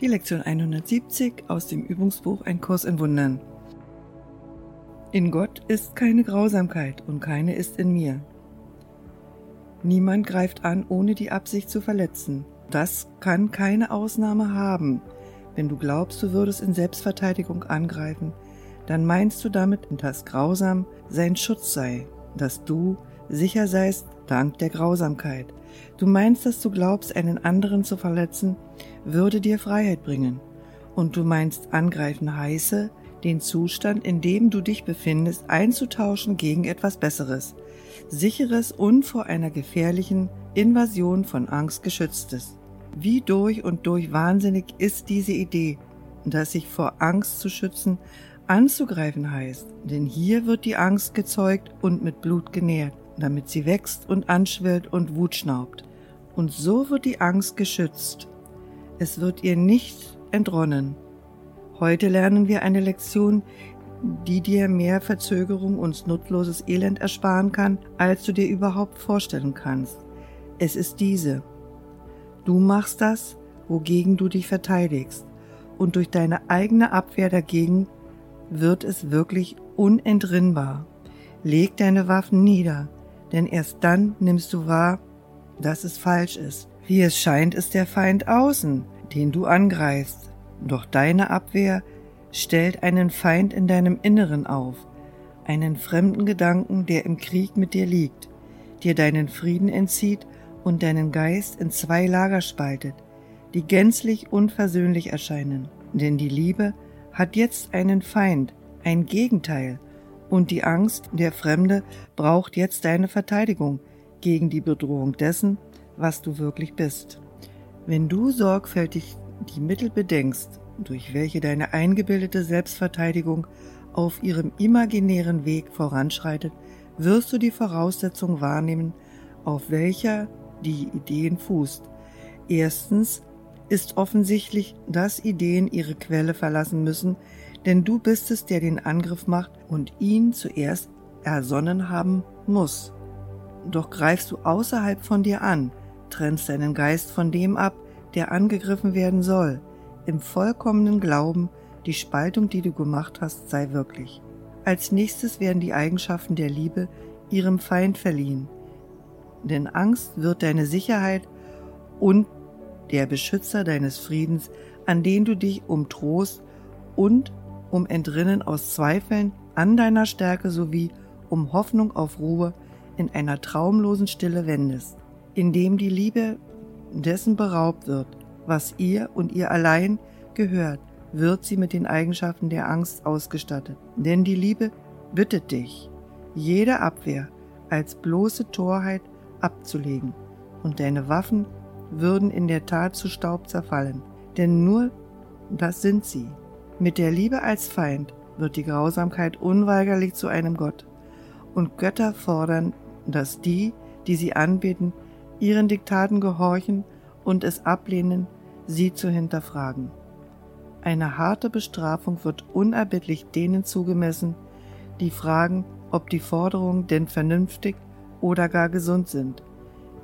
Die Lektion 170 aus dem Übungsbuch Ein Kurs in Wundern. In Gott ist keine Grausamkeit und keine ist in mir. Niemand greift an, ohne die Absicht zu verletzen. Das kann keine Ausnahme haben. Wenn du glaubst, du würdest in Selbstverteidigung angreifen, dann meinst du damit, dass grausam sein Schutz sei, dass du sicher seist dank der Grausamkeit. Du meinst, dass du glaubst, einen anderen zu verletzen, würde dir Freiheit bringen. Und du meinst, angreifen heiße, den Zustand, in dem du dich befindest, einzutauschen gegen etwas Besseres, sicheres und vor einer gefährlichen Invasion von Angst geschütztes. Wie durch und durch wahnsinnig ist diese Idee, dass sich vor Angst zu schützen anzugreifen heißt, denn hier wird die Angst gezeugt und mit Blut genährt damit sie wächst und anschwillt und Wut schnaubt. Und so wird die Angst geschützt. Es wird ihr nicht entronnen. Heute lernen wir eine Lektion, die dir mehr Verzögerung und nutzloses Elend ersparen kann, als du dir überhaupt vorstellen kannst. Es ist diese. Du machst das, wogegen du dich verteidigst, und durch deine eigene Abwehr dagegen wird es wirklich unentrinnbar. Leg deine Waffen nieder, denn erst dann nimmst du wahr, dass es falsch ist. Wie es scheint, ist der Feind außen, den du angreifst, doch deine Abwehr stellt einen Feind in deinem Inneren auf, einen fremden Gedanken, der im Krieg mit dir liegt, dir deinen Frieden entzieht und deinen Geist in zwei Lager spaltet, die gänzlich unversöhnlich erscheinen. Denn die Liebe hat jetzt einen Feind, ein Gegenteil, und die Angst, der Fremde, braucht jetzt deine Verteidigung gegen die Bedrohung dessen, was du wirklich bist. Wenn du sorgfältig die Mittel bedenkst, durch welche deine eingebildete Selbstverteidigung auf ihrem imaginären Weg voranschreitet, wirst du die Voraussetzung wahrnehmen, auf welcher die Ideen fußt. Erstens ist offensichtlich, dass Ideen ihre Quelle verlassen müssen, denn du bist es, der den Angriff macht und ihn zuerst ersonnen haben muss. Doch greifst du außerhalb von dir an, trennst deinen Geist von dem ab, der angegriffen werden soll, im vollkommenen Glauben, die Spaltung, die du gemacht hast, sei wirklich. Als nächstes werden die Eigenschaften der Liebe ihrem Feind verliehen, denn Angst wird deine Sicherheit und der Beschützer deines Friedens, an den du dich um Trost und um Entrinnen aus Zweifeln an deiner Stärke sowie um Hoffnung auf Ruhe in einer traumlosen Stille wendest, indem die Liebe dessen beraubt wird, was ihr und ihr allein gehört, wird sie mit den Eigenschaften der Angst ausgestattet. Denn die Liebe bittet dich, jede Abwehr als bloße Torheit abzulegen, und deine Waffen würden in der Tat zu Staub zerfallen, denn nur das sind sie, mit der Liebe als Feind wird die Grausamkeit unweigerlich zu einem Gott, und Götter fordern, dass die, die sie anbeten, ihren Diktaten gehorchen und es ablehnen, sie zu hinterfragen. Eine harte Bestrafung wird unerbittlich denen zugemessen, die fragen, ob die Forderungen denn vernünftig oder gar gesund sind.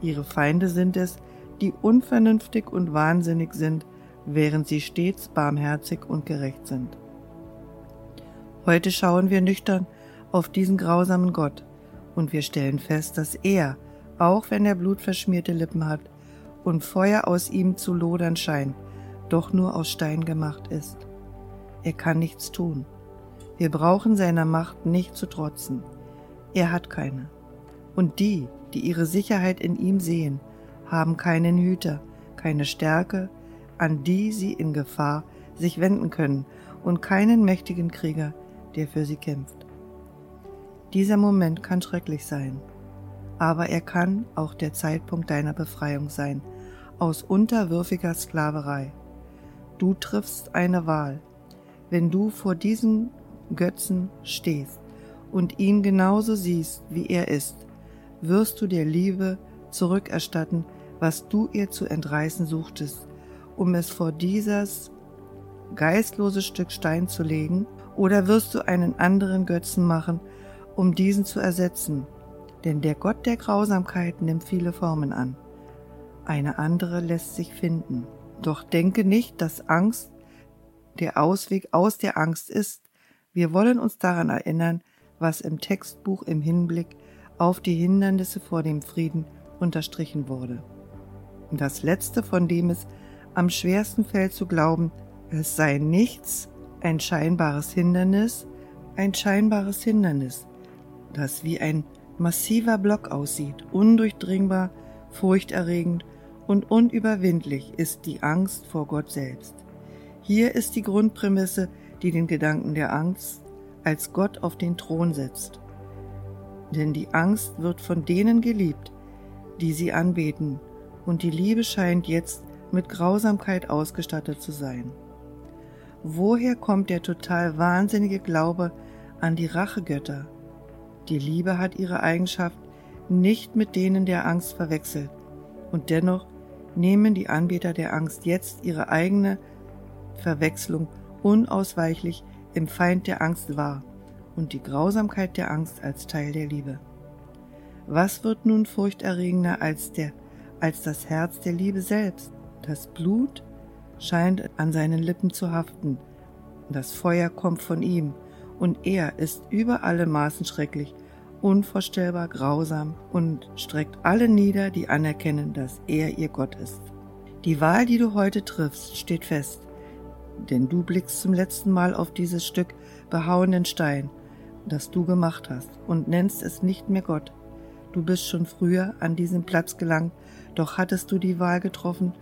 Ihre Feinde sind es, die unvernünftig und wahnsinnig sind während sie stets barmherzig und gerecht sind. Heute schauen wir nüchtern auf diesen grausamen Gott und wir stellen fest, dass er, auch wenn er blutverschmierte Lippen hat und Feuer aus ihm zu lodern scheint, doch nur aus Stein gemacht ist. Er kann nichts tun. Wir brauchen seiner Macht nicht zu trotzen. Er hat keine. Und die, die ihre Sicherheit in ihm sehen, haben keinen Hüter, keine Stärke, an die sie in Gefahr sich wenden können und keinen mächtigen Krieger, der für sie kämpft. Dieser Moment kann schrecklich sein, aber er kann auch der Zeitpunkt deiner Befreiung sein, aus unterwürfiger Sklaverei. Du triffst eine Wahl, wenn du vor diesem Götzen stehst und ihn genauso siehst, wie er ist, wirst du der Liebe zurückerstatten, was du ihr zu entreißen suchtest, um es vor dieses geistlose Stück Stein zu legen, oder wirst du einen anderen Götzen machen, um diesen zu ersetzen? Denn der Gott der Grausamkeit nimmt viele Formen an. Eine andere lässt sich finden. Doch denke nicht, dass Angst der Ausweg aus der Angst ist. Wir wollen uns daran erinnern, was im Textbuch im Hinblick auf die Hindernisse vor dem Frieden unterstrichen wurde. Das letzte, von dem es am schwersten fällt zu glauben, es sei nichts, ein scheinbares Hindernis, ein scheinbares Hindernis, das wie ein massiver Block aussieht, undurchdringbar, furchterregend und unüberwindlich ist die Angst vor Gott selbst. Hier ist die Grundprämisse, die den Gedanken der Angst als Gott auf den Thron setzt. Denn die Angst wird von denen geliebt, die sie anbeten, und die Liebe scheint jetzt mit Grausamkeit ausgestattet zu sein. Woher kommt der total wahnsinnige Glaube an die Rachegötter? Die Liebe hat ihre Eigenschaft nicht mit denen der Angst verwechselt, und dennoch nehmen die Anbeter der Angst jetzt ihre eigene Verwechslung unausweichlich im Feind der Angst wahr und die Grausamkeit der Angst als Teil der Liebe. Was wird nun furchterregender als der, als das Herz der Liebe selbst? Das Blut scheint an seinen Lippen zu haften, das Feuer kommt von ihm, und er ist über alle Maßen schrecklich, unvorstellbar grausam und streckt alle nieder, die anerkennen, dass er ihr Gott ist. Die Wahl, die du heute triffst, steht fest denn du blickst zum letzten Mal auf dieses Stück behauenen Stein, das du gemacht hast, und nennst es nicht mehr Gott. Du bist schon früher an diesen Platz gelangt, doch hattest du die Wahl getroffen,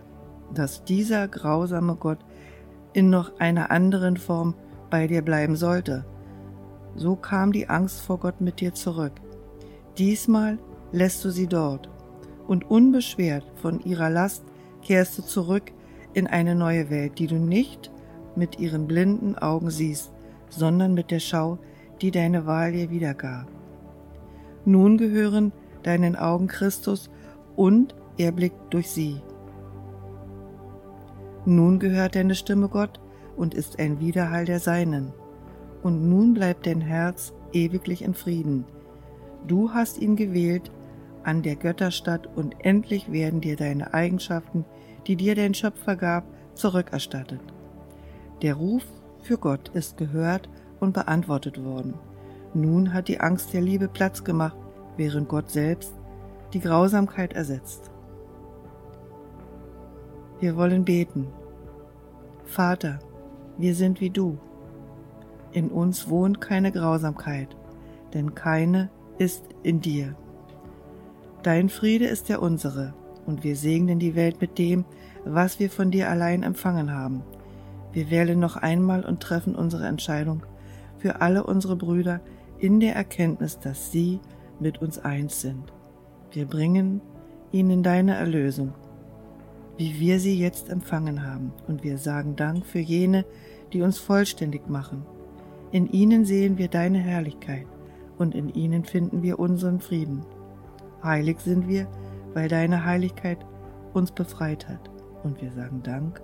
dass dieser grausame Gott in noch einer anderen Form bei dir bleiben sollte. So kam die Angst vor Gott mit dir zurück. Diesmal lässt du sie dort, und unbeschwert von ihrer Last kehrst du zurück in eine neue Welt, die du nicht mit ihren blinden Augen siehst, sondern mit der Schau, die deine Wahl dir wiedergab. Nun gehören deinen Augen Christus und er blickt durch sie. Nun gehört deine Stimme Gott und ist ein Widerhall der Seinen. Und nun bleibt dein Herz ewiglich in Frieden. Du hast ihn gewählt an der Götterstadt und endlich werden dir deine Eigenschaften, die dir dein Schöpfer gab, zurückerstattet. Der Ruf für Gott ist gehört und beantwortet worden. Nun hat die Angst der Liebe Platz gemacht, während Gott selbst die Grausamkeit ersetzt. Wir wollen beten. Vater, wir sind wie du. In uns wohnt keine Grausamkeit, denn keine ist in dir. Dein Friede ist der unsere, und wir segnen die Welt mit dem, was wir von dir allein empfangen haben – wir wählen noch einmal und treffen unsere Entscheidung für alle unsere Brüder in der Erkenntnis, dass sie mit uns eins sind. Wir bringen ihnen deine Erlösung, wie wir sie jetzt empfangen haben, und wir sagen Dank für jene, die uns vollständig machen. In ihnen sehen wir deine Herrlichkeit, und in ihnen finden wir unseren Frieden. Heilig sind wir, weil deine Heiligkeit uns befreit hat, und wir sagen Dank.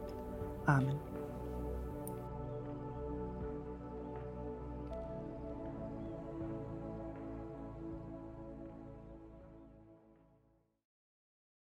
Amen.